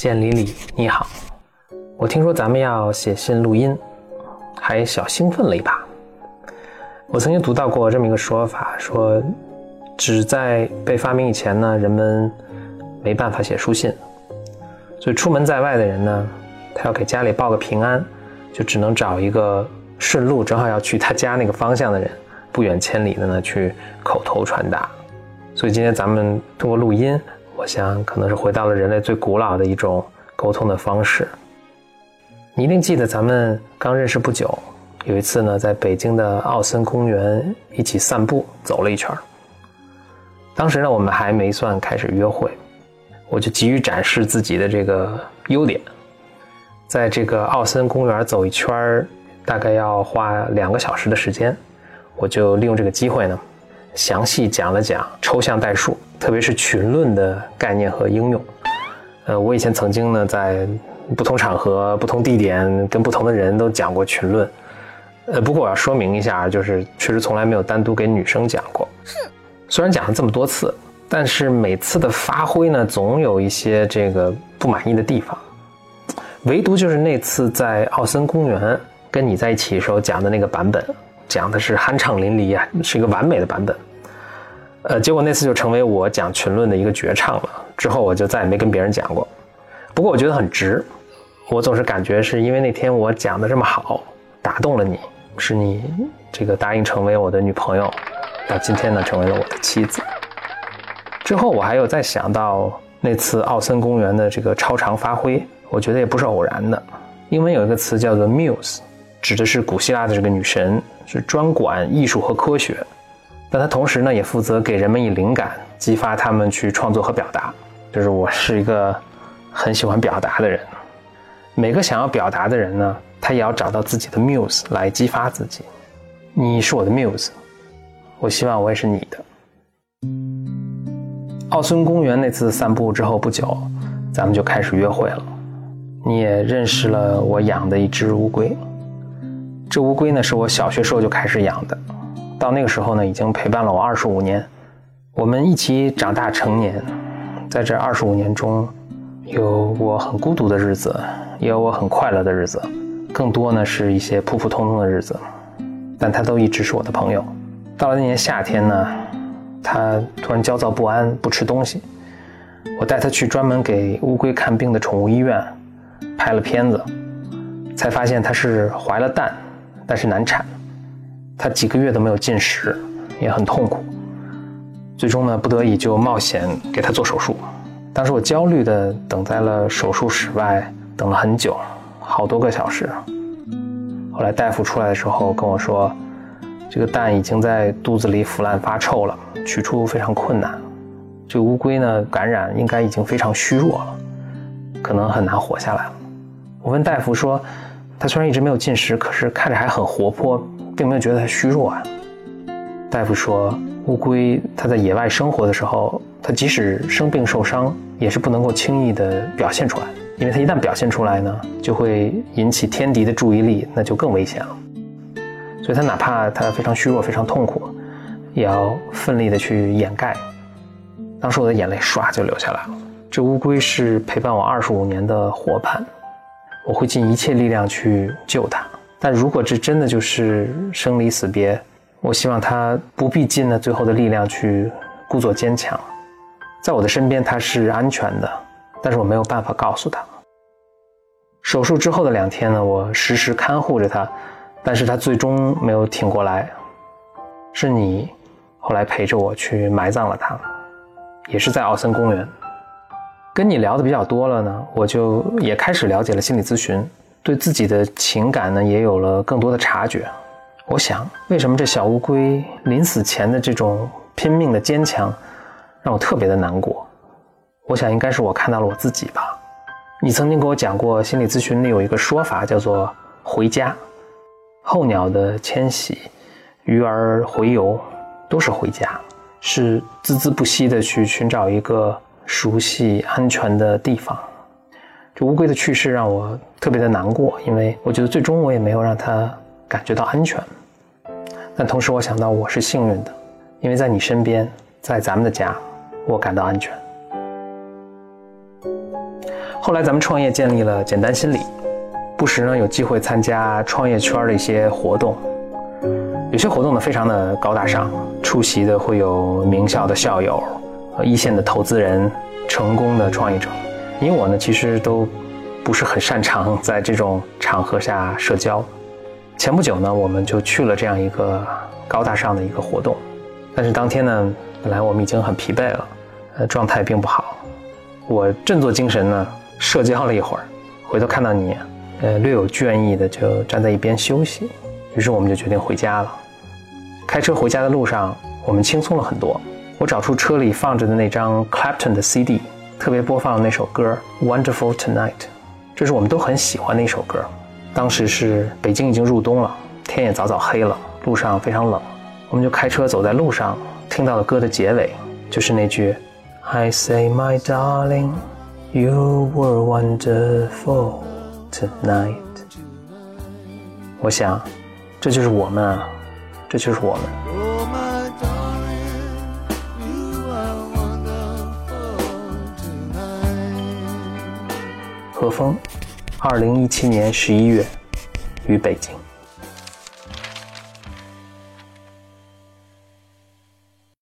建李李，你好，我听说咱们要写信录音，还小兴奋了一把。我曾经读到过这么一个说法，说纸在被发明以前呢，人们没办法写书信，所以出门在外的人呢，他要给家里报个平安，就只能找一个顺路正好要去他家那个方向的人，不远千里的呢去口头传达。所以今天咱们通过录音。我想，可能是回到了人类最古老的一种沟通的方式。你一定记得，咱们刚认识不久，有一次呢，在北京的奥森公园一起散步，走了一圈。当时呢，我们还没算开始约会，我就急于展示自己的这个优点。在这个奥森公园走一圈，大概要花两个小时的时间，我就利用这个机会呢，详细讲了讲抽象代数。特别是群论的概念和应用，呃，我以前曾经呢在不同场合、不同地点跟不同的人都讲过群论，呃，不过我要说明一下，就是确实从来没有单独给女生讲过。虽然讲了这么多次，但是每次的发挥呢，总有一些这个不满意的地方，唯独就是那次在奥森公园跟你在一起的时候讲的那个版本，讲的是酣畅淋漓啊，是一个完美的版本。呃，结果那次就成为我讲群论的一个绝唱了。之后我就再也没跟别人讲过。不过我觉得很值，我总是感觉是因为那天我讲的这么好，打动了你，是你这个答应成为我的女朋友，到今天呢成为了我的妻子。之后我还有再想到那次奥森公园的这个超常发挥，我觉得也不是偶然的。英文有一个词叫做 Muse，指的是古希腊的这个女神，是专管艺术和科学。但他同时呢，也负责给人们以灵感，激发他们去创作和表达。就是我是一个很喜欢表达的人。每个想要表达的人呢，他也要找到自己的 muse 来激发自己。你是我的 muse，我希望我也是你的。奥森公园那次散步之后不久，咱们就开始约会了。你也认识了我养的一只乌龟。这乌龟呢，是我小学时候就开始养的。到那个时候呢，已经陪伴了我二十五年，我们一起长大成年，在这二十五年中，有我很孤独的日子，也有我很快乐的日子，更多呢是一些普普通通的日子，但他都一直是我的朋友。到了那年夏天呢，他突然焦躁不安，不吃东西，我带他去专门给乌龟看病的宠物医院，拍了片子，才发现他是怀了蛋，但是难产。他几个月都没有进食，也很痛苦。最终呢，不得已就冒险给他做手术。当时我焦虑的等在了手术室外，等了很久，好多个小时。后来大夫出来的时候跟我说，这个蛋已经在肚子里腐烂发臭了，取出非常困难。这个乌龟呢，感染应该已经非常虚弱了，可能很难活下来了。我问大夫说，他虽然一直没有进食，可是看着还很活泼。并没有觉得它虚弱啊。大夫说，乌龟它在野外生活的时候，它即使生病受伤，也是不能够轻易的表现出来，因为它一旦表现出来呢，就会引起天敌的注意力，那就更危险了。所以它哪怕它非常虚弱、非常痛苦，也要奋力的去掩盖。当时我的眼泪唰就流下来了。这乌龟是陪伴我二十五年的伙伴，我会尽一切力量去救它。但如果这真的就是生离死别，我希望他不必尽了最后的力量去故作坚强，在我的身边他是安全的，但是我没有办法告诉他。手术之后的两天呢，我时时看护着他，但是他最终没有挺过来，是你后来陪着我去埋葬了他，也是在奥森公园。跟你聊的比较多了呢，我就也开始了解了心理咨询。对自己的情感呢，也有了更多的察觉。我想，为什么这小乌龟临死前的这种拼命的坚强，让我特别的难过？我想，应该是我看到了我自己吧。你曾经给我讲过，心理咨询里有一个说法，叫做“回家”。候鸟的迁徙，鱼儿洄游，都是回家，是孜孜不息的去寻找一个熟悉、安全的地方。这乌龟的去世让我特别的难过，因为我觉得最终我也没有让它感觉到安全。但同时我想到我是幸运的，因为在你身边，在咱们的家，我感到安全。后来咱们创业建立了简单心理，不时呢有机会参加创业圈的一些活动，有些活动呢非常的高大上，出席的会有名校的校友和、一线的投资人、成功的创业者。你我呢其实都不是很擅长在这种场合下社交。前不久呢我们就去了这样一个高大上的一个活动，但是当天呢本来我们已经很疲惫了，呃状态并不好，我振作精神呢。社交了一会儿，回头看到你，呃，略有倦意的就站在一边休息，于是我们就决定回家了。开车回家的路上，我们轻松了很多。我找出车里放着的那张 Clapton 的 CD，特别播放那首歌《Wonderful Tonight》，这是我们都很喜欢的一首歌。当时是北京已经入冬了，天也早早黑了，路上非常冷，我们就开车走在路上，听到了歌的结尾，就是那句 “I say my darling”。You were wonderful tonight。我想，这就是我们啊，这就是我们。何峰，二零一七年十一月，于北京。